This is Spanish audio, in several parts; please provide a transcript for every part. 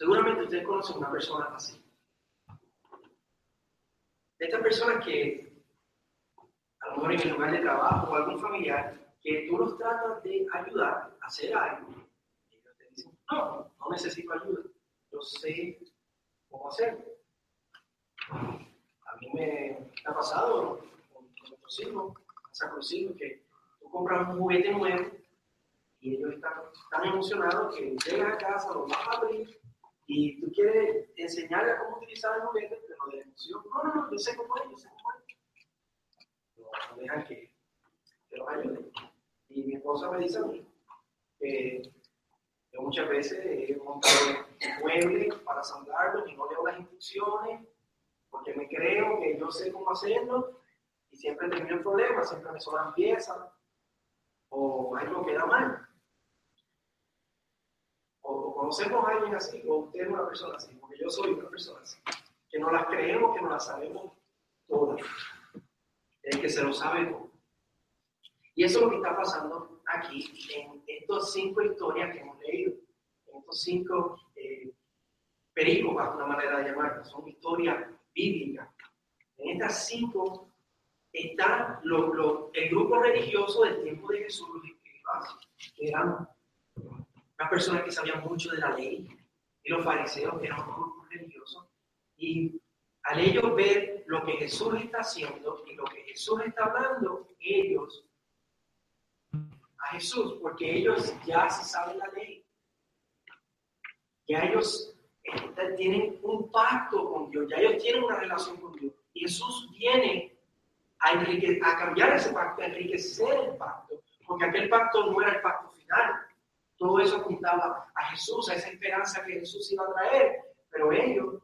Seguramente ustedes conocen una persona así. Estas personas que, a lo mejor en el lugar de trabajo o algún familiar, que tú los tratas de ayudar a hacer algo, y ellos te dicen, no, no necesito ayuda, yo sé cómo hacerlo. A mí me ha pasado con, nuestros hijos, con los hijos, que tú compras un juguete nuevo y ellos están tan emocionados que llegan a casa, lo vas a abrir y tú quieres enseñarle cómo utilizar el juguete, pero de emoción, no, no, no, yo sé cómo es, yo sé cómo es. No, dejan que, que los ayude. Y mi esposa me dice a mí que yo muchas veces he montado muebles para saldarlos y no leo las instrucciones porque me creo que yo sé cómo hacerlo y siempre termino el problema, siempre me sobran piezas o algo queda mal conocemos a alguien así, o usted es una persona así, porque yo soy una persona así, que no las creemos, que no las sabemos todas, el que se lo sabe todo. Y eso es lo que está pasando aquí en estas cinco historias que hemos leído, en estos cinco eh, perícopas, una manera de llamarlas, son historias bíblicas. En estas cinco está el grupo religioso del tiempo de Jesús, que eran las personas que sabían mucho de la ley, y los fariseos, que eran grupos religiosos, y al ellos ver lo que Jesús está haciendo y lo que Jesús está hablando, ellos a Jesús, porque ellos ya se saben la ley, ya ellos este, tienen un pacto con Dios, ya ellos tienen una relación con Dios. Y Jesús viene a, a cambiar ese pacto, a enriquecer el pacto, porque aquel pacto no era el pacto final, todo eso apuntaba a Jesús, a esa esperanza que Jesús iba a traer, pero ellos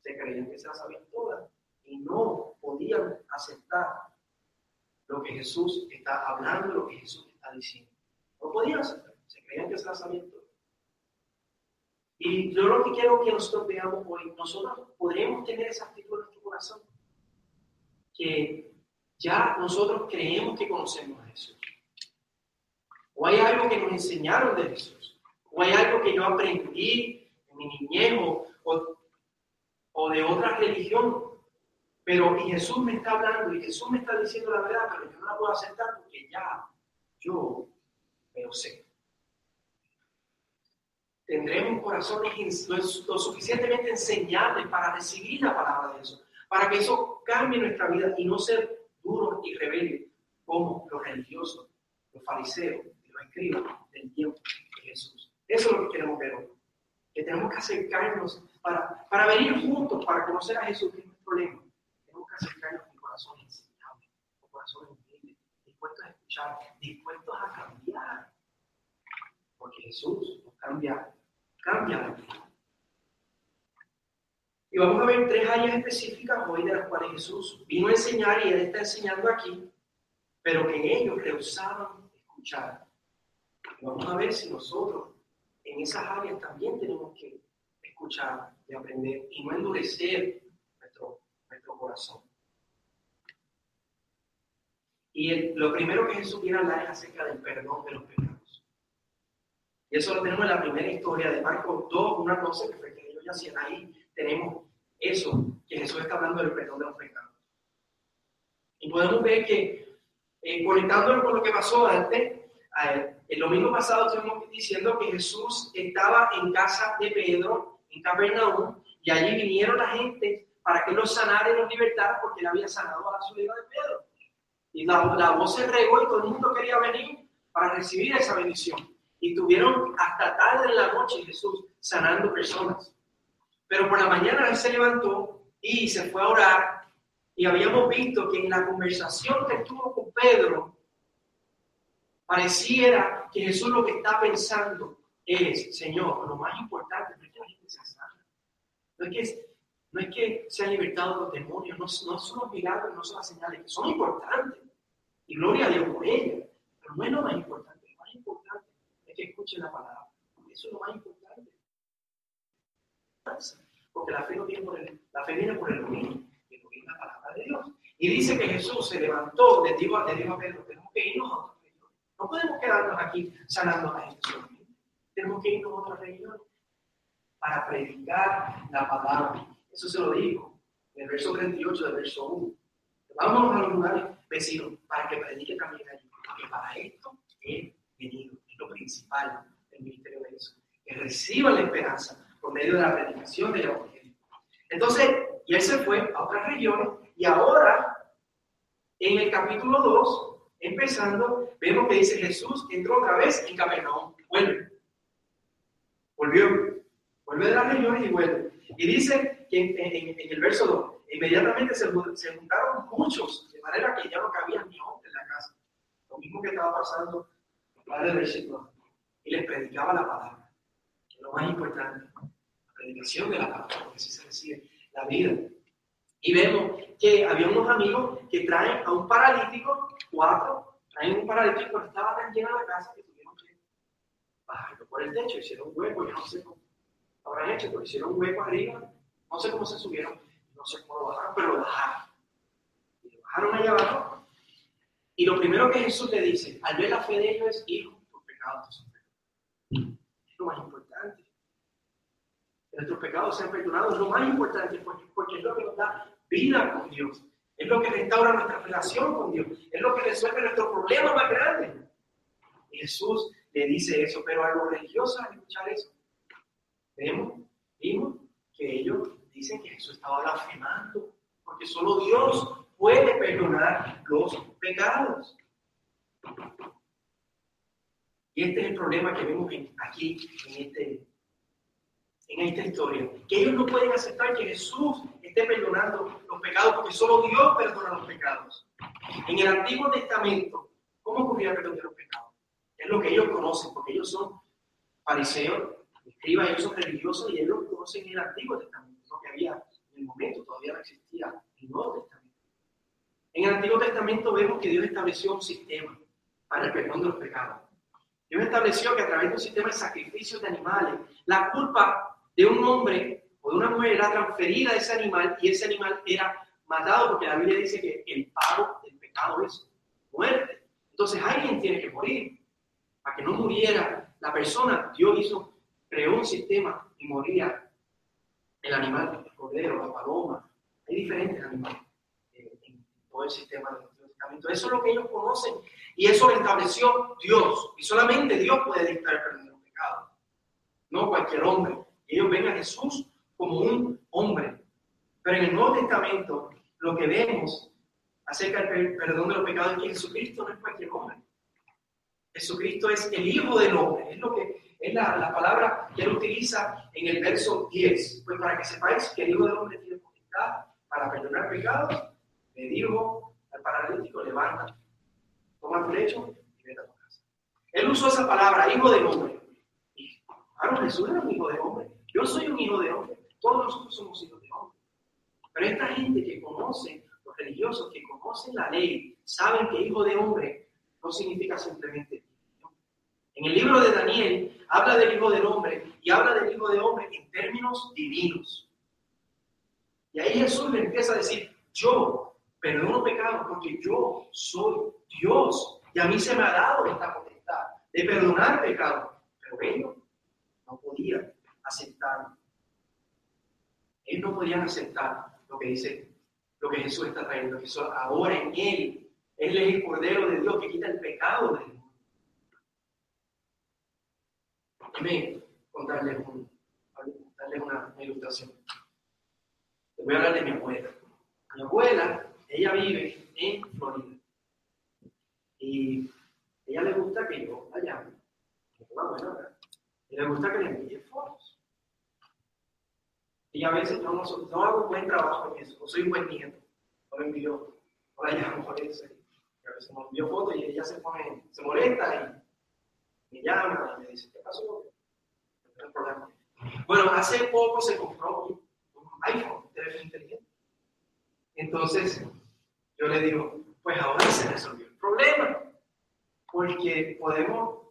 se creían que sabían todas y no podían aceptar lo que Jesús está hablando, lo que Jesús está diciendo. No podían aceptar, se creían que sabían todas. Y yo lo que quiero que nosotros veamos hoy, nosotros podremos tener esa actitud en nuestro corazón, que ya nosotros creemos que conocemos a o hay algo que nos enseñaron de Jesús, o hay algo que yo aprendí en mi niñez o, o de otra religión, pero y Jesús me está hablando y Jesús me está diciendo la verdad, pero yo no la puedo aceptar porque ya yo me lo sé. Tendremos corazones lo suficientemente enseñables para recibir la palabra de Dios, para que eso cambie nuestra vida y no ser duros y rebeldes como los religiosos, los fariseos, escriba del tiempo de Jesús. Eso es lo que queremos ver hoy. Que tenemos que acercarnos para, para venir juntos, para conocer a Jesús, que es el problema. Tenemos que acercarnos con corazones enseñables, con corazones humildes, dispuestos a escuchar, dispuestos a cambiar. Porque Jesús nos cambia, cambia la vida. Y vamos a ver tres áreas específicas hoy de las cuales Jesús vino a enseñar y Él está enseñando aquí, pero que ellos rehusaban escuchar. Vamos a ver si nosotros en esas áreas también tenemos que escuchar y aprender y no endurecer nuestro, nuestro corazón. Y lo primero que Jesús quiere hablar es acerca del perdón de los pecados. Y eso lo tenemos en la primera historia de Marcos 2, una cosa que fue que ellos hacían ahí. Tenemos eso, que Jesús está hablando del perdón de los pecados. Y podemos ver que, eh, conectándolo con lo que pasó antes, el domingo pasado estuvimos diciendo que Jesús estaba en casa de Pedro, en Capernaum, y allí vinieron la gente para que los sanara y los libertara porque él había sanado a la soledad de Pedro. Y la, voz se regó y todo el mundo quería venir para recibir esa bendición. Y tuvieron hasta tarde en la noche Jesús sanando personas. Pero por la mañana él se levantó y se fue a orar. Y habíamos visto que en la conversación que tuvo con Pedro, Pareciera que Jesús lo que está pensando es, Señor, lo más importante no es que la gente sea sana. No es que, no es que se han libertado los demonios, no, no son los milagros, no son las señales, son importantes. Y gloria a Dios por ellas. Pero no es lo más importante. Lo más importante es que escuchen la palabra. Eso es lo más importante. Porque la fe, no viene, por el, la fe viene por el dominio, que la palabra de Dios. Y dice que Jesús se levantó, le dijo, le dijo a Pedro, tenemos que irnos a no podemos quedarnos aquí sanando a solamente. Tenemos que irnos a otras religiones. para predicar la palabra. Eso se lo dijo en el verso 38 del verso 1. Vamos a los lugares vecinos para que predique también allí. Porque para esto he venido. Es lo principal del ministerio de Jesús. Que reciba la esperanza por medio de la predicación del Evangelio. Entonces, y él se fue a otras regiones y ahora, en el capítulo 2, empezando, vemos que dice Jesús entró otra vez en Capernaum. Vuelve. Volvió. Vuelve de las regiones y vuelve. Y dice que en, el verso 2, inmediatamente se, juntaron muchos, de manera que ya no cabía ni hombre en la casa. Lo mismo que estaba pasando en el versículo. Y les predicaba la palabra. Que es lo más importante. La predicación de la palabra, porque así se recibe la vida. Y vemos que había unos amigos que traen a un paralítico, cuatro, traen un paralítico, estaba tan llena la casa que tuvieron que bajarlo por el techo, hicieron un hueco, yo no sé cómo habrán hecho, pero hicieron un hueco arriba, no sé cómo se subieron, no sé cómo lo bajaron, pero lo bajaron. Y lo bajaron allá abajo. Y lo primero que Jesús le dice, al ver la fe de ellos es, hijo, tus pecados perdonados. Es lo más importante. Nuestros pecados sean perdonados es lo más importante porque, porque es lo que nos da vida con Dios. Es lo que restaura nuestra relación con Dios. Es lo que resuelve nuestro problema más grande. Jesús le dice eso, pero a los religiosos al escuchar eso, vemos, vimos que ellos dicen que Jesús estaba blasfemando, porque solo Dios puede perdonar los pecados. Y este es el problema que vemos aquí, en, este, en esta historia. Que ellos no pueden aceptar que Jesús esté perdonando los pecados, porque solo Dios perdona los pecados. En el Antiguo Testamento, ¿cómo ocurría el perdón de los pecados? Es lo que ellos conocen, porque ellos son fariseos, escribas, ellos son religiosos y ellos conocen el Antiguo Testamento, lo que había en el momento, todavía no existía el Nuevo Testamento. En el Antiguo Testamento vemos que Dios estableció un sistema para el perdón de los pecados. Dios estableció que a través de un sistema de sacrificios de animales, la culpa de un hombre o de una mujer era transferida a ese animal y ese animal era matado porque la Biblia dice que el pago del pecado es muerte. Entonces alguien tiene que morir. Para que no muriera la persona, Dios hizo, creó un sistema y moría el animal, el cordero, la paloma. Hay diferentes animales en todo el sistema Testamento. Eso es lo que ellos conocen y eso lo estableció Dios. Y solamente Dios puede dictar el perdón de los no cualquier hombre. Ellos ven a Jesús como un hombre. Pero en el Nuevo Testamento lo que vemos acerca del perdón de los pecados es que Jesucristo no es cualquier hombre. Jesucristo es el Hijo del Hombre. Es lo que es la, la, palabra que él utiliza en el verso 10. Pues para que sepáis que el Hijo del Hombre tiene potestad para perdonar pecados, le dijo al paralítico, levanta, toma tu lecho y vete a tu casa. Él usó esa palabra, Hijo del Hombre. Y claro, Jesús era un Hijo de Hombre. Yo soy un Hijo de Hombre. Todos nosotros somos hijos de Hombre. Pero esta gente que conoce, los religiosos que conocen la ley, saben que Hijo de Hombre no significa simplemente en el libro de Daniel habla del Hijo del Hombre y habla del Hijo de Hombre en términos divinos. Y ahí Jesús le empieza a decir, yo perdono pecados porque yo soy Dios y a mí se me ha dado esta potestad de perdonar pecados. Pero ellos no podían aceptar. Ellos no podían aceptar lo que dice, lo que Jesús está trayendo. Que ahora en Él, Él es el Cordero de Dios que quita el pecado de Dios. Déjenme contarles, un, contarles una, ilustración. Les voy a hablar de mi abuela. Mi abuela, ella vive en Florida. Y ella le gusta que yo la llame. Y le gusta que le envíe fotos. Y a veces no, no hago buen trabajo en eso, no soy un buen nieto. No le envío, la llamo por eso. Y a veces me envío fotos y ella se pone, se molesta y me llama y me dice, ¿qué pasó? No hay problema. Bueno, hace poco se compró un, iPhone, un teléfono. Entonces, yo le digo, pues ahora se resolvió el problema, porque podemos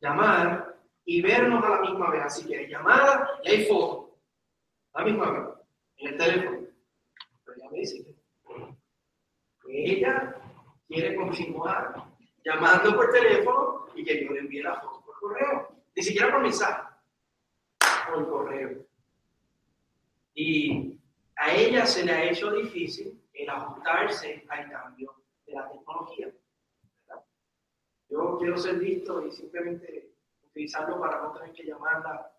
llamar y vernos a la misma vez. Así que hay llamada y hay foto, la misma en el teléfono. Pero ella me dice que ella quiere continuar llamando por teléfono y que yo le envíe la foto por correo. Ni siquiera por mensaje, por correo. Y a ella se le ha hecho difícil el ajustarse al cambio de la tecnología. Yo quiero ser visto y simplemente utilizarlo para no tener que llamarla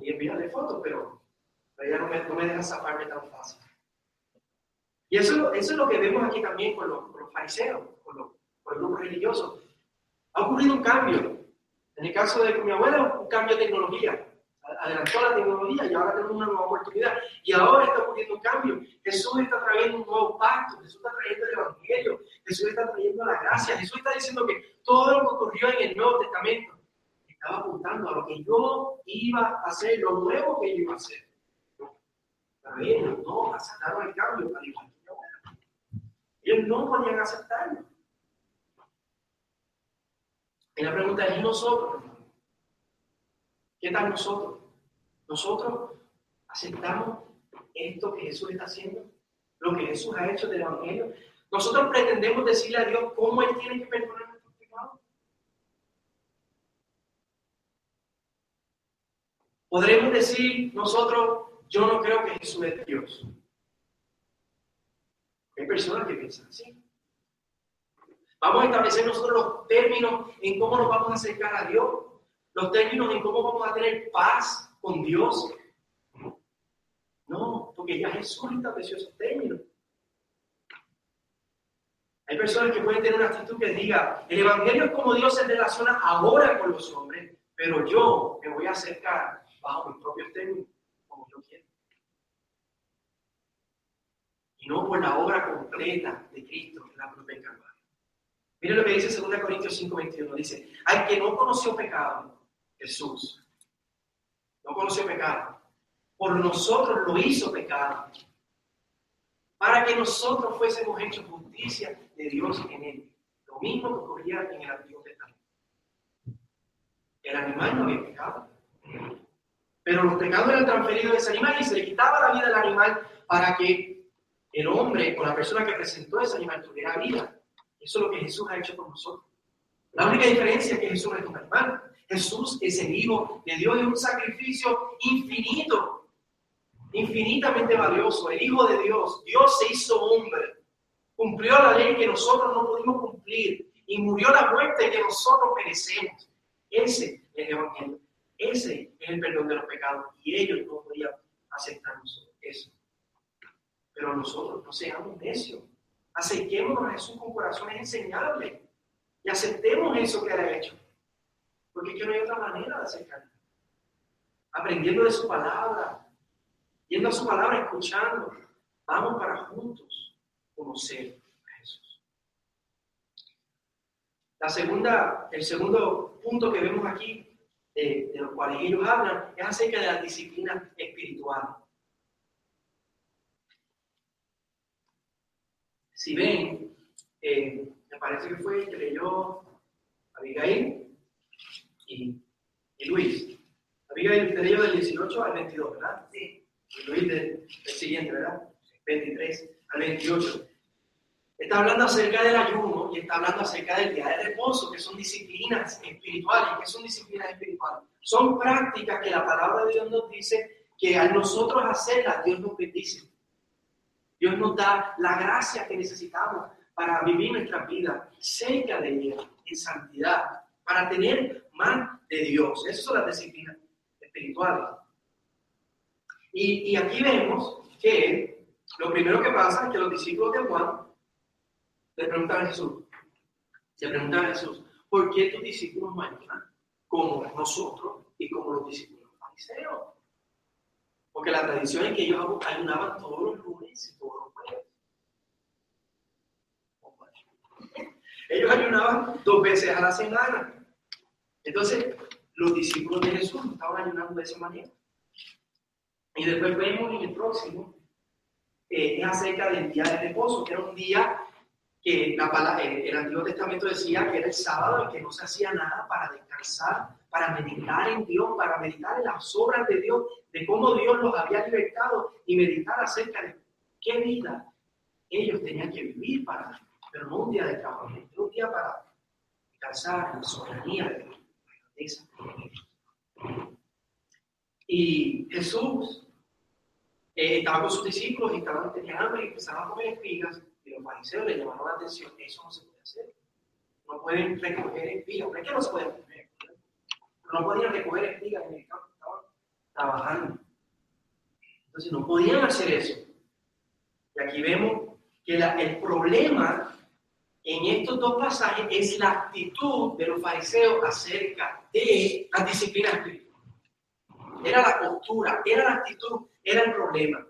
y enviarle fotos, pero ella no me, no me deja zafarme tan fácil. Y eso, eso es lo que vemos aquí también con los, con fariseos, con los, con los grupos religiosos. Ha ocurrido un cambio. En el caso de mi abuela, un cambio de tecnología. Adelantó la tecnología y ahora tenemos una nueva oportunidad. Y ahora está ocurriendo un cambio. Jesús está trayendo un nuevo pacto. Jesús está trayendo el Evangelio. Jesús está trayendo la gracia. Jesús está diciendo que todo lo que ocurrió en el Nuevo Testamento estaba apuntando a lo que yo iba a hacer, lo nuevo que yo iba a hacer. Pero ellos no aceptaron el cambio, al igual. Ellos no podían aceptarlo. Y la pregunta es, ¿y nosotros? ¿Qué tal nosotros? ¿Nosotros aceptamos esto que Jesús está haciendo? ¿Lo que Jesús ha hecho del Evangelio? ¿Nosotros pretendemos decirle a Dios cómo Él tiene que perdonar nuestros pecados? Podremos decir nosotros, yo no creo que Jesús es Dios. Hay personas que piensan así. Vamos a establecer nosotros los términos en cómo nos vamos a acercar a Dios, los términos en cómo vamos a tener paz con Dios. No, porque ya Jesús estableció esos términos. Hay personas que pueden tener una actitud que diga, el Evangelio es como Dios se relaciona ahora con los hombres, pero yo me voy a acercar bajo mis propios términos, como yo quiero. No por la obra completa de Cristo la cruz del Calvario. Mire lo que dice 2 Corintios 5:21. Dice, al que no conoció pecado, Jesús, no conoció pecado, por nosotros lo hizo pecado, para que nosotros fuésemos hechos justicia de Dios en él. Lo mismo que ocurría en el Antiguo Testamento. El animal no había pecado. Pero los pecados eran transferidos de ese animal y se le quitaba la vida al animal para que el hombre o la persona que presentó ese animal tuviera vida. Eso es lo que Jesús ha hecho por nosotros. La única diferencia es que Jesús es un animal. Jesús es el Hijo de Dios, es un sacrificio infinito, infinitamente valioso. El Hijo de Dios, Dios se hizo hombre, cumplió la ley que nosotros no pudimos cumplir y murió la muerte que nosotros merecemos. Ese es el Evangelio. Ese es el perdón de los pecados y ellos no podían aceptarnos eso. Pero nosotros no seamos necios. Acerquémonos a Jesús con corazones enseñables y aceptemos eso que ha hecho. Porque es que no hay otra manera de acercarnos. Aprendiendo de su palabra, yendo a su palabra, escuchando. Vamos para juntos conocer a Jesús. La segunda, el segundo punto que vemos aquí, de, de los cuales ellos hablan, es acerca de la disciplina espiritual. Si ven, eh, me parece que fue que leyó Abigail y, y Luis. Abigail te leyó del 18 al 22, ¿verdad? Sí. Y Luis del, siguiente, ¿verdad? 23 al 28. Está hablando acerca del ayuno y está hablando acerca del día de reposo, que son disciplinas espirituales. ¿Qué son disciplinas espirituales? Son prácticas que la palabra de Dios nos dice que al nosotros hacerlas, Dios nos bendice. Dios nos da la gracia que necesitamos para vivir nuestra vida cerca de Él, en santidad, para tener más de Dios. Esas son las disciplinas espirituales. Y, y aquí vemos que lo primero que pasa es que los discípulos de Juan le preguntan a Jesús, le preguntan a Jesús, ¿por qué tus discípulos ayunan como nosotros y como los discípulos fariseos? Porque la tradición es que ellos ayunaban todos los lunes y todos los jueves. Ellos ayunaban dos veces a la semana. Entonces, los discípulos de Jesús estaban ayunando de esa manera. Y después vemos en el próximo, eh, es acerca del día de reposo, que era un día que la palabra, el Antiguo Testamento decía que era el sábado en que no se hacía nada para descansar, para meditar en Dios, para meditar en las obras de Dios, de cómo Dios los había libertado y meditar acerca de qué vida ellos tenían que vivir para, pero no un día de trabajo, un día para descansar en la soberanía de Dios. Y Jesús eh, estaba con sus discípulos y estaban, tenían hambre y empezaban a comer espigas y los fariseos le llamaron la atención, eso no se puede hacer. No pueden recoger espigas, ¿por qué no se pueden comer? No podían recoger espigas en el campo, estaban trabajando. Entonces no podían hacer eso. Y aquí vemos que el problema en estos dos pasajes es la actitud de los fariseos acerca de la disciplina espiritual. Era la postura, era la actitud, era el problema.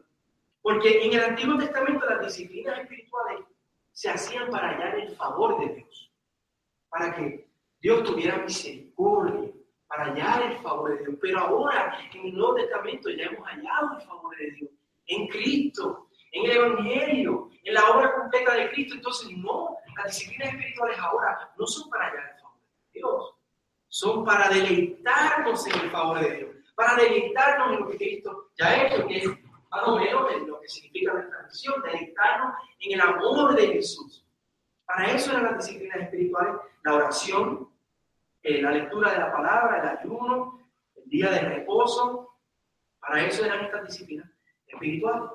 Porque en el Antiguo Testamento las disciplinas espirituales se hacían para hallar el favor de Dios, para que Dios tuviera misericordia, para hallar el favor de Dios. Pero ahora en el Nuevo Testamento ya hemos hallado el favor de Dios en Cristo, en el Evangelio, en la obra completa de Cristo. Entonces, no, las disciplinas espirituales ahora no son para hallar el favor de Dios, son para deleitarnos en el favor de Dios, para deleitarnos en lo que Cristo ya ha hecho, que es más o menos lo que significa nuestra misión, deleitarnos en el amor de Jesús. Para eso eran las disciplinas espirituales, la oración, eh, la lectura de la palabra, el ayuno, el día de reposo. Para eso eran estas disciplinas espirituales.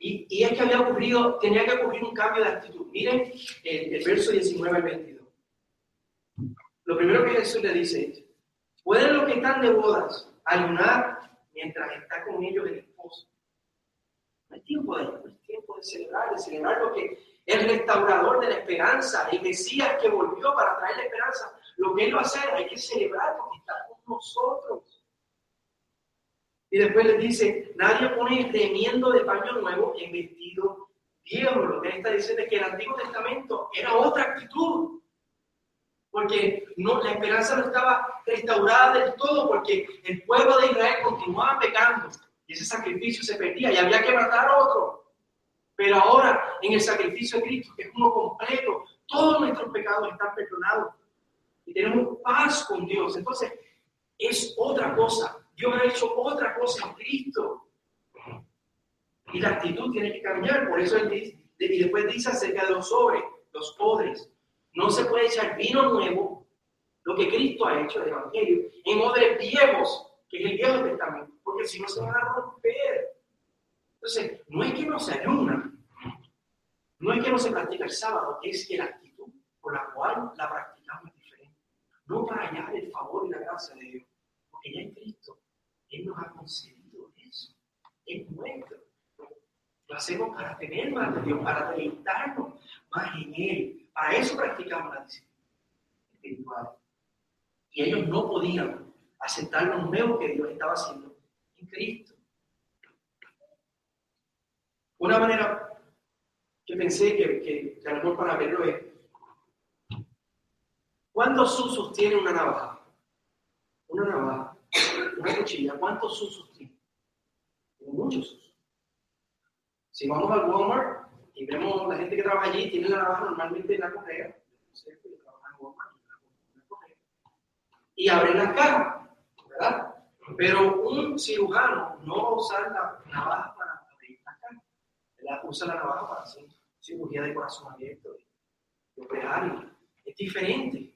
Y, y, es que había ocurrido, tenía que ocurrir un cambio de actitud. Miren el, el verso 19 al 22. Lo primero que Jesús le dice es, ¿pueden los que están de bodas ayunar mientras está con ellos el esposo? No es tiempo de no es tiempo de celebrar, de celebrar lo que el restaurador de la esperanza, el Mesías que volvió para traer la esperanza, lo que él va a hacer, hay que celebrar porque está con nosotros. Y después les dice, nadie pone remiendo de paño nuevo en vestido viejo. Lo que está diciendo es que el Antiguo Testamento era otra actitud. Porque no, la esperanza no estaba restaurada del todo, porque el pueblo de Israel continuaba pecando y ese sacrificio se perdía y había que matar a otro. Pero ahora, en el sacrificio de Cristo, que es uno completo, todos nuestros pecados están perdonados y tenemos paz con Dios. Entonces, es otra cosa. Dios ha hecho otra cosa en Cristo. Y la actitud tiene que cambiar. Por eso él dice, y después dice acerca de los sobres, los podres. No se puede echar vino nuevo, lo que Cristo ha hecho, el Evangelio, en odres viejos, que es el Viejo Testamento, porque si no se van a romper. Entonces, no es que no se ayuna, no es que no se practica el sábado, es que la actitud por la cual la practicamos es diferente. No para hallar el favor y la gracia de Dios, porque ya en Cristo él nos ha concedido eso. Es nuestro. Lo hacemos para tener más de Dios, para deleitarnos más en Él. Para eso practicamos la disciplina espiritual. Y ellos no podían aceptar lo nuevo que Dios estaba haciendo en Cristo. Una manera que pensé que, que, que a lo mejor para verlo es, ¿cuántos usos tiene una navaja? Una navaja una cuchilla, ¿cuántos usos tiene? Tiene muchos usos. Si vamos al Walmart y vemos la gente que trabaja allí, tiene la navaja normalmente en la correa, y abren las cajas, ¿verdad? Pero un cirujano no va a usar la navaja para usa la navaja para hacer cirugía de corazón abierto, de operar, es diferente.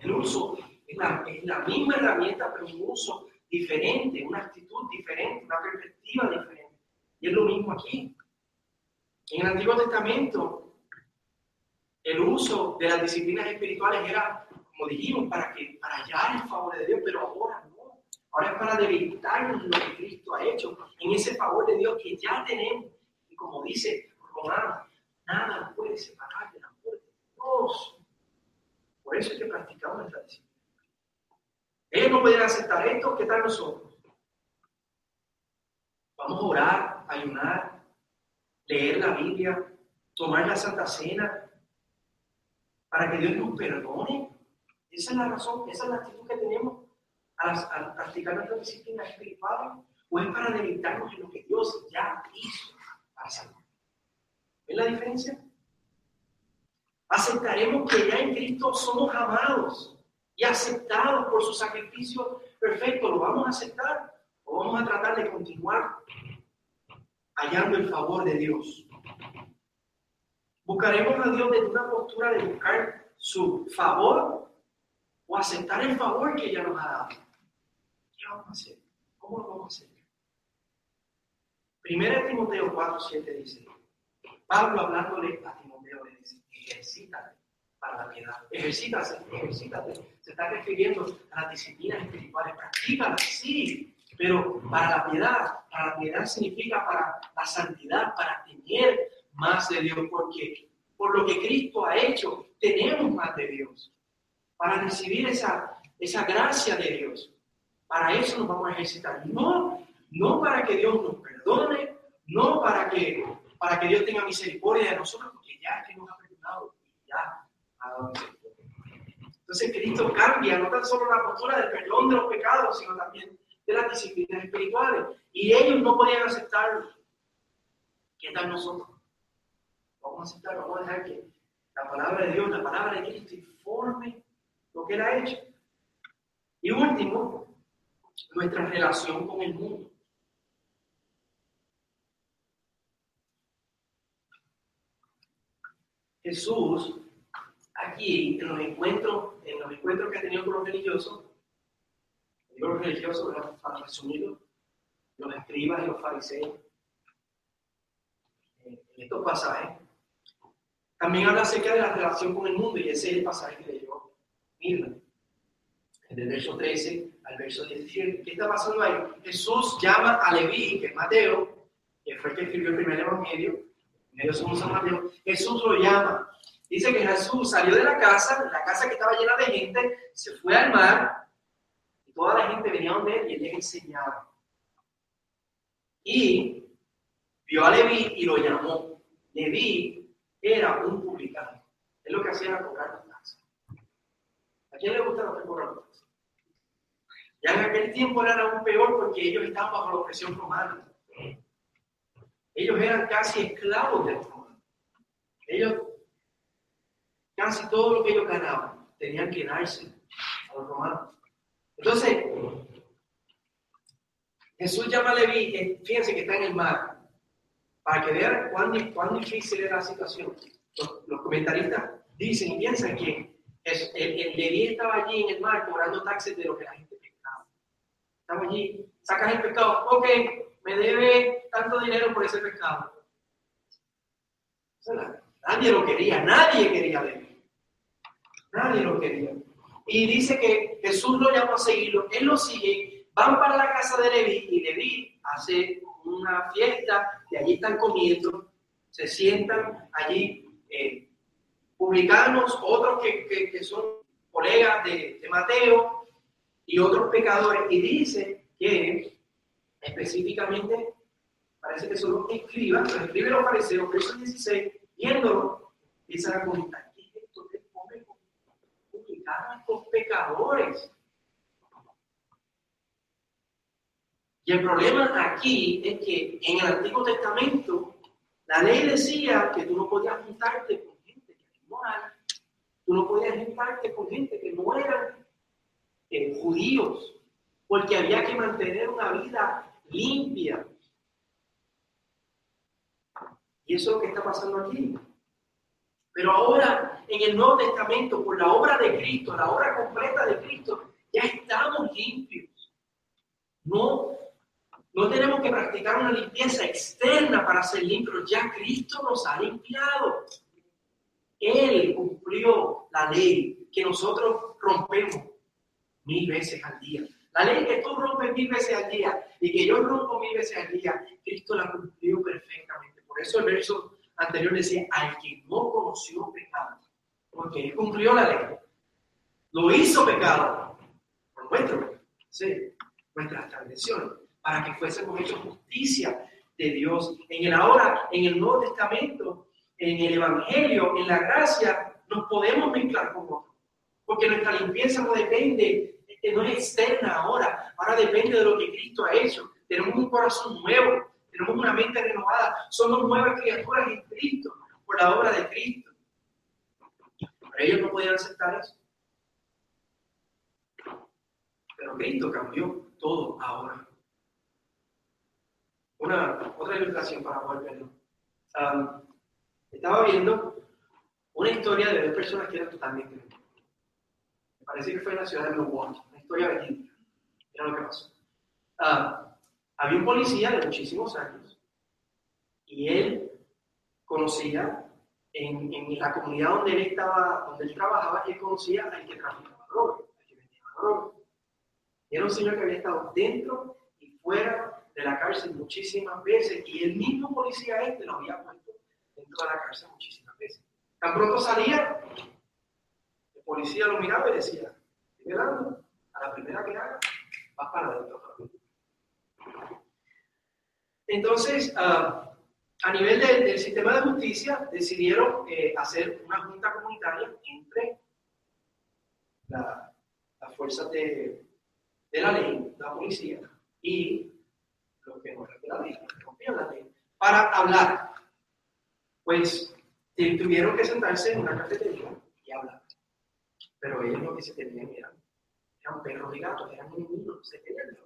El uso es la, es la misma herramienta, pero un uso diferente, una actitud diferente, una perspectiva diferente. Y es lo mismo aquí. En el Antiguo Testamento, el uso de las disciplinas espirituales era, como dijimos, para, que, para hallar el favor de Dios, pero ahora no. Ahora es para debilitarnos lo que Cristo ha hecho, en ese favor de Dios que ya tenemos. Como dice Romano, nada puede separar de la muerte de Dios. Por eso es que practicamos esta disciplina. Ellos no podían aceptar esto, ¿qué tal nosotros? Vamos a orar, ayunar, leer la Biblia, tomar la Santa Cena, para que Dios nos perdone. Esa es la razón, esa es la actitud que tenemos al, practicar nuestra disciplina espiritual, o es para debilitarnos en lo que Dios ya hizo salvar. ¿Ven la diferencia? Aceptaremos que ya en Cristo somos amados y aceptados por su sacrificio perfecto, ¿lo vamos a aceptar o vamos a tratar de continuar hallando el favor de Dios? ¿Buscaremos a Dios desde una postura de buscar su favor o aceptar el favor que ella nos ha dado? ¿Qué vamos a hacer? ¿Cómo lo vamos a hacer? Primera Timoteo 4, 7 dice, Pablo hablándole a Timoteo le dice, ejercítate para la piedad, ejercítate, ejercítate. Se está refiriendo a las disciplinas espirituales, practícalas, sí, pero para la piedad, para la piedad significa para la santidad, para tener más de Dios, porque por lo que Cristo ha hecho, tenemos más de Dios, para recibir esa, esa gracia de Dios. Para eso nos vamos a ejercitar. No, no para que Dios nos perdone, no para que, para que Dios tenga misericordia de nosotros, porque ya es que nos ha perdonado y ya ha dado misericordia. Entonces Cristo cambia no tan solo la postura del perdón de los pecados, sino también de las disciplinas espirituales. Y ellos no podían aceptarlo. ¿Qué tal nosotros? Vamos a aceptarlo, vamos a dejar que la palabra de Dios, la palabra de Cristo informe lo que Él ha hecho. Y último, nuestra relación con el mundo. Jesús, aquí en los encuentros, en los encuentros que ha tenido con los religiosos, los religiosos, para resumirlo, los escribas y los fariseos, en estos pasajes, también habla acerca de la relación con el mundo, y ese es el pasaje que leyó Mirna, del verso 13 al verso 17. ¿Qué está pasando ahí? Jesús llama a Leví, que es Mateo, que fue el que escribió el primer evangelio, Jesús lo llama. Dice que Jesús salió de la casa, la casa que estaba llena de gente, se fue al mar, y toda la gente venía donde él y él les enseñaba. Y vio a Leví y lo llamó. Leví era un publicano. Es lo que hacía era cobrar las taxas. ¿A quién le gusta no cobrar las? Ya en aquel tiempo era aún peor porque ellos estaban bajo la opresión romana. Ellos eran casi esclavos de los romanos. Ellos, casi todo lo que ellos ganaban, tenían que darse a los romanos. Entonces, Jesús llama a Leví, fíjense que está en el mar, para que vean cuán, cuán difícil era la situación. Los, comentaristas dicen y piensan que el, el, Leví estaba allí en el mar cobrando taxes de lo que la gente pescaba. Estaba allí, sacas el pescado, ok, me debe tanto dinero por ese pescado. nadie lo quería, nadie quería Leví. Nadie lo quería. Y dice que Jesús lo llamó a seguirlo, él lo sigue, van para la casa de Leví y Leví hace una fiesta y allí están comiendo, se sientan allí eh, publicanos, otros que, que, son colegas de, de, Mateo y otros pecadores, y dice que específicamente, parece que son los que escriban, los escriben los fariseos, verso 16, viéndolo, empiezan a comentar, ¿qué es esto que come con publicanos, con pecadores? Y el problema aquí es que en el Antiguo Testamento la ley decía que tú no podías juntarte con gente que era inmoral, tú no podías juntarte con gente que no eran eh, judíos, porque había que mantener una vida limpia. Y eso es lo que está pasando aquí. Pero ahora, en el Nuevo Testamento, por la obra de Cristo, la obra completa de Cristo, ya estamos limpios. No no tenemos que practicar una limpieza externa para ser limpios, ya Cristo nos ha limpiado. Él cumplió la ley que nosotros rompemos mil veces al día. La ley que tú rompes mil veces al día y que yo rompo mil veces al día, Cristo la cumplió perfectamente. Por eso el verso anterior decía, al que no conoció pecado, porque él cumplió la ley, lo hizo pecado por nuestro, sí, nuestras transgresiones para que fuésemos hechos justicia de Dios. En el ahora, en el Nuevo Testamento, en el Evangelio, en la gracia, nos podemos mezclar con otros. Porque nuestra limpieza no depende, no es externa ahora, ahora depende de lo que Cristo ha hecho. Tenemos un corazón nuevo, tenemos una mente renovada, somos nuevas criaturas en Cristo, por la obra de Cristo. Pero ellos no podían aceptar eso. Pero Cristo cambió todo ahora. Una, otra ilustración para poder verlo. estaba viendo una historia de dos personas que eran totalmente Me parece que fue en la ciudad de Milwaukee, historia verídica. Lo que pasó. había un policía de muchísimos años Y él conocía en, en, la comunidad donde él estaba, donde él trabajaba, él conocía al que traficaba droga, al que vendía droga. Era un señor que había estado dentro y fuera de la cárcel muchísimas veces y el mismo policía este lo había puesto dentro de la cárcel muchísimas veces. Tan pronto salía, el policía lo miraba y decía, velando, a la primera que haga, vas para adentro. Entonces, uh, a nivel de, del sistema de justicia, decidieron eh, hacer una junta comunitaria entre la, las fuerzas de, de, la ley, la policía, y los que no la ley, rompían la ley, para hablar. Pues tuvieron que sentarse en una cafetería y hablar. Pero ellos lo que se tenían eran, eran perros y gatos, eran niños, se tenían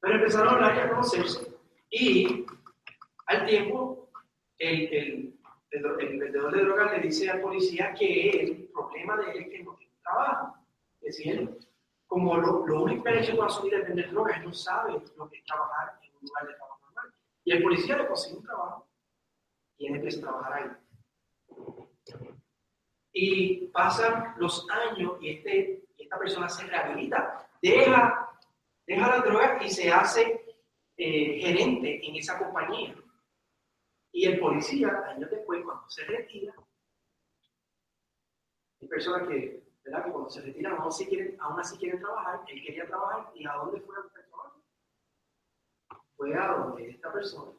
Pero empezaron a hablar y a conocerse. Y al tiempo, el, el, el, vendedor de drogas le dice al policía que el problema de él es que no tiene trabajo. Es decir, como lo, lo único que ha hecho toda su vida es vender drogas, él no sabe lo que es trabajar en un lugar de trabajo normal. Y el policía le consigue un trabajo y él empieza a trabajar ahí. Y pasan los años y este, esta persona se rehabilita, deja, deja las drogas y se hace eh, gerente en esa compañía. Y el policía, años después, cuando se retira, hay personas que, ¿verdad? que cuando se retiran aún así, quieren, aún así quieren trabajar, él quería trabajar, ¿y a dónde fue a buscar? Fue a donde esta persona,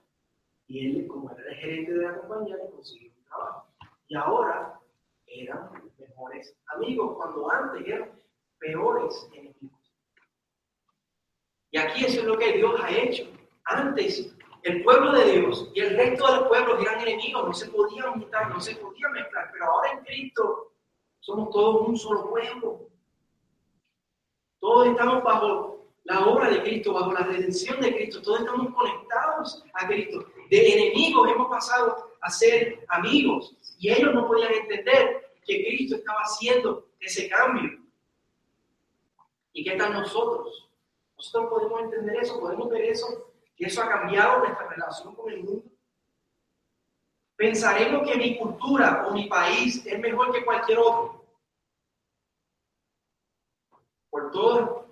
y él, como era el gerente de la compañía, le consiguió un trabajo. Y ahora eran mejores amigos, cuando antes eran peores enemigos. Y aquí eso es lo que Dios ha hecho. Antes el pueblo de Dios y el resto de los pueblos eran enemigos, no se podían juntar, no se podían mezclar, pero ahora en Cristo somos todos un solo pueblo. Todos estamos bajo la obra de Cristo, bajo la redención de Cristo, todos estamos conectados a Cristo. De enemigos hemos pasado a ser amigos y ellos no podían entender que Cristo estaba haciendo ese cambio. ¿Y qué tal nosotros? Nosotros podemos entender eso, podemos ver eso que eso ha cambiado nuestra relación con el mundo. Pensaremos que mi cultura o mi país es mejor que cualquier otro. Por todo,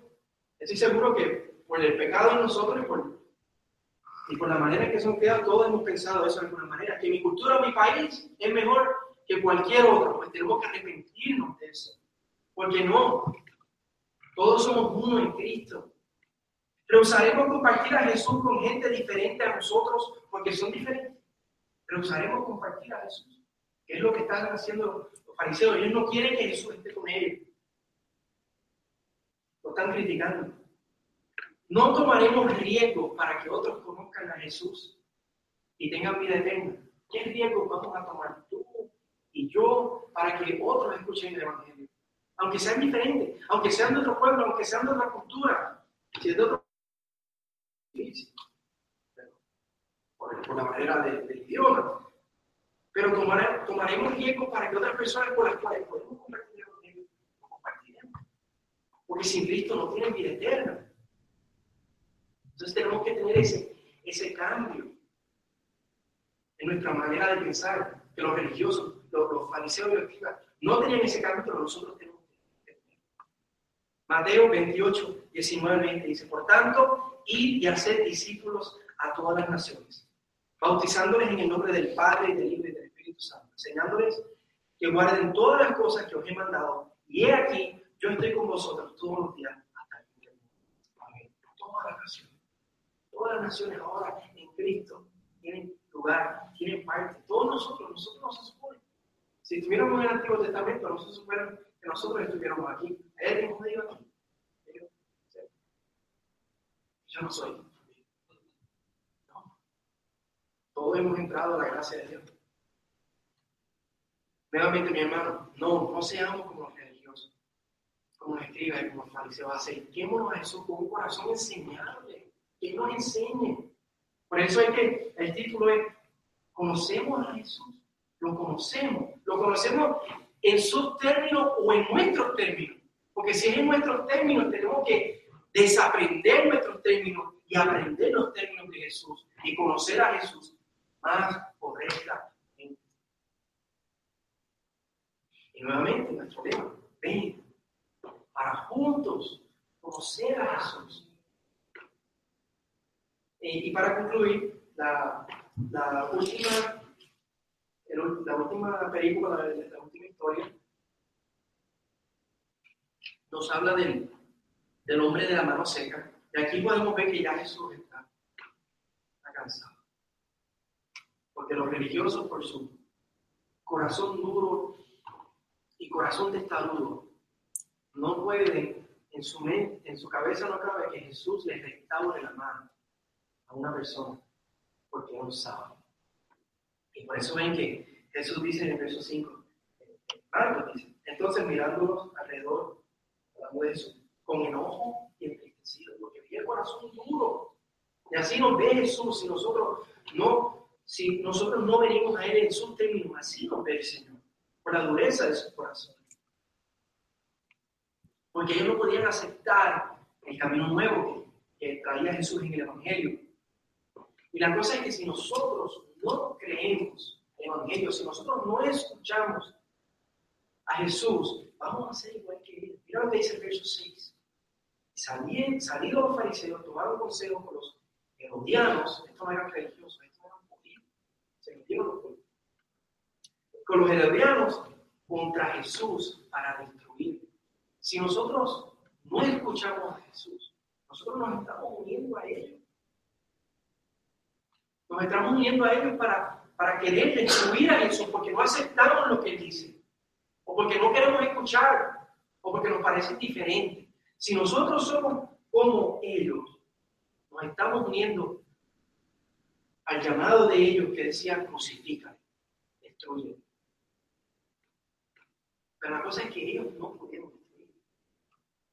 estoy seguro que por el pecado en nosotros y por, y por la manera en que son creados, todos hemos pensado eso de alguna manera, que mi cultura o mi país es mejor que cualquier otro. Pues tenemos que arrepentirnos de eso. Porque no, todos somos uno en Cristo. Rehusaremos compartir a Jesús con gente diferente a nosotros porque son diferentes. Rehusaremos compartir a Jesús. ¿Qué es lo que están haciendo los fariseos? Ellos no quieren que Jesús esté con ellos. Lo están criticando. No tomaremos riesgo para que otros conozcan a Jesús y tengan vida eterna. ¿Qué riesgo vamos a tomar tú y yo para que otros escuchen el Evangelio? Aunque sean diferentes, aunque sean de otro pueblo, aunque sean de otra cultura, si es de otro por, la manera del idioma. Pero tomaremos riesgo para que otras personas con las cuales podemos compartir el no compartiremos. Porque sin Cristo no tienen vida eterna. Entonces tenemos que tener ese, ese cambio en nuestra manera de pensar, que los religiosos, los, fariseos y los no tenían ese cambio, pero nosotros tenemos. Mateo 28, 19, 20 dice, por tanto, ir y hacer discípulos a todas las naciones, bautizándoles en el nombre del Padre, del Hijo y del Espíritu Santo, enseñándoles que guarden todas las cosas que os he mandado. Y he aquí, yo estoy con vosotros todos los días hasta el fin del mundo. Amén. Todas las naciones, todas las naciones ahora en Cristo tienen lugar, tienen parte. Todos nosotros, nosotros no se supone. Si estuviéramos en el Antiguo Testamento, no se nosotros estuviéramos aquí. ¿Hay alguien judío aquí? yo no soy. No. Todos hemos entrado a la gracia de Dios. Nuevamente, mi hermano, no, no seamos como los religiosos, como los escribas y como los fariseos. Acerquémonos a Jesús con un corazón enseñable, que nos enseñe. Por eso es que el título es Conocemos a Jesús. Lo conocemos. Lo conocemos en sus términos o en nuestros términos. Porque si es en nuestros términos, tenemos que desaprender nuestros términos y aprender los términos de Jesús y conocer a Jesús más correctamente. Y nuevamente nuestro lema, ven, para juntos conocer a Jesús. Y, para concluir, la, la última, la última película, la, última historia, nos habla del, del hombre de la mano seca. Y aquí podemos ver que ya Jesús está, cansado. Porque los religiosos, por su corazón duro y corazón testarudo, no pueden, en su mente, en su cabeza no cabe que Jesús les restaure la mano a una persona, porque no sabe. Y por eso ven que Jesús dice en el verso 5, Marcos dice, entonces mirándolos alrededor, hablando de Jesús, con enojo y entristecido, porque había el corazón duro. Y así nos ve Jesús, si nosotros no, si nosotros no venimos a Él en sus términos, así nos ve el Señor, por la dureza de su corazón. Porque ellos no podían aceptar el camino nuevo que, que traía Jesús en el Evangelio. Y la cosa es que si nosotros no creemos el Evangelio, si nosotros no escuchamos a Jesús, vamos a ser igual que Él. Mira lo que dice el verso 6. Y salidos los fariseos, tomaron consejo con los herodianos, estos no eran religiosos, estos eran judíos, se metieron los judíos, con los herodianos contra Jesús para destruir. Si nosotros no escuchamos a Jesús, nosotros nos estamos uniendo a ellos. Nos estamos uniendo a ellos para, para querer destruir a Jesús porque no aceptamos lo que Él dice, o porque no queremos escuchar, o porque nos parece diferente. Si nosotros somos como ellos, nos estamos uniendo al llamado de ellos que decían crucifica, destruye. Pero la cosa es que ellos no pudieron destruir.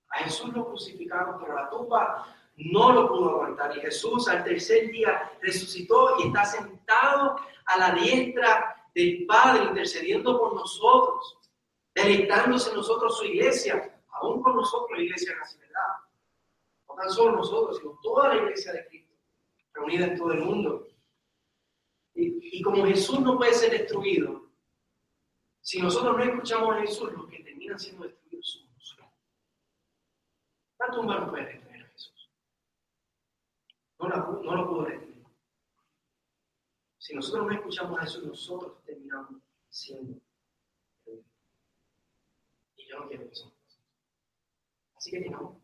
A Jesús lo crucificaron, pero la tumba no lo pudo aguantar. Y Jesús al tercer día resucitó y está sentado a la diestra del Padre, intercediendo por nosotros, deleitándose nosotros su iglesia, aún con nosotros la iglesia verdad. No tan solo nosotros, sino toda la iglesia de Cristo, reunida en todo el mundo. Y, y como Jesús no puede ser destruido, si nosotros no escuchamos a Jesús, los que terminan siendo destruidos somos nosotros. La tumba no puede no, lo puedo retener. Si nosotros no escuchamos a Jesús, nosotros terminamos siendo Y yo no quiero que pase. Así que tenemos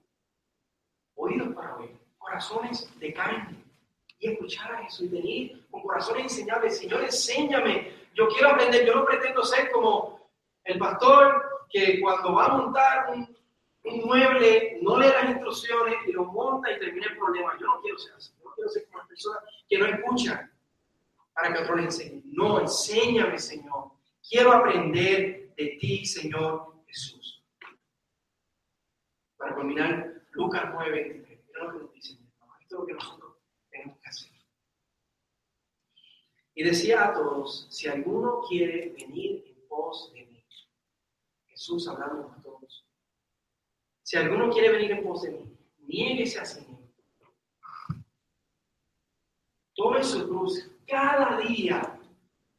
oídos para oír, corazones de carne y escuchar a Jesús y venir con corazones enseñables. Señor, enséñame. Yo quiero aprender. Yo no pretendo ser como el pastor que cuando va a montar un, un mueble, no lee las instrucciones y lo monta y termina el problema. Yo no quiero ser así. Yo no quiero ser como las personas que no escuchan para que otros les enseñen. No, enséñame, Señor. Quiero aprender de ti, Señor Jesús. Para culminar, Lucas 9, 23. Mira lo que nos dice. Esto es lo que nosotros tenemos que hacer. Y decía a todos, si alguno quiere venir en pos de mí, Jesús hablando a todos, si alguno quiere venir en pos de mí, niéguese a sí. Tome su cruz cada día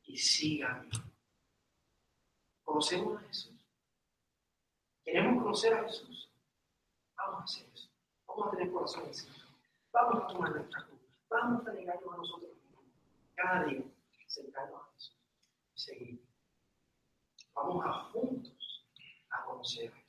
y sígame. ¿Conocemos a Jesús? ¿Queremos conocer a Jesús? Vamos a hacer eso. Vamos a tener corazón en Vamos a tomar nuestra cruz. Vamos a negarnos a nosotros mismos. Cada día, sentarnos a Jesús y seguir. Vamos a juntos a conocer a Jesús.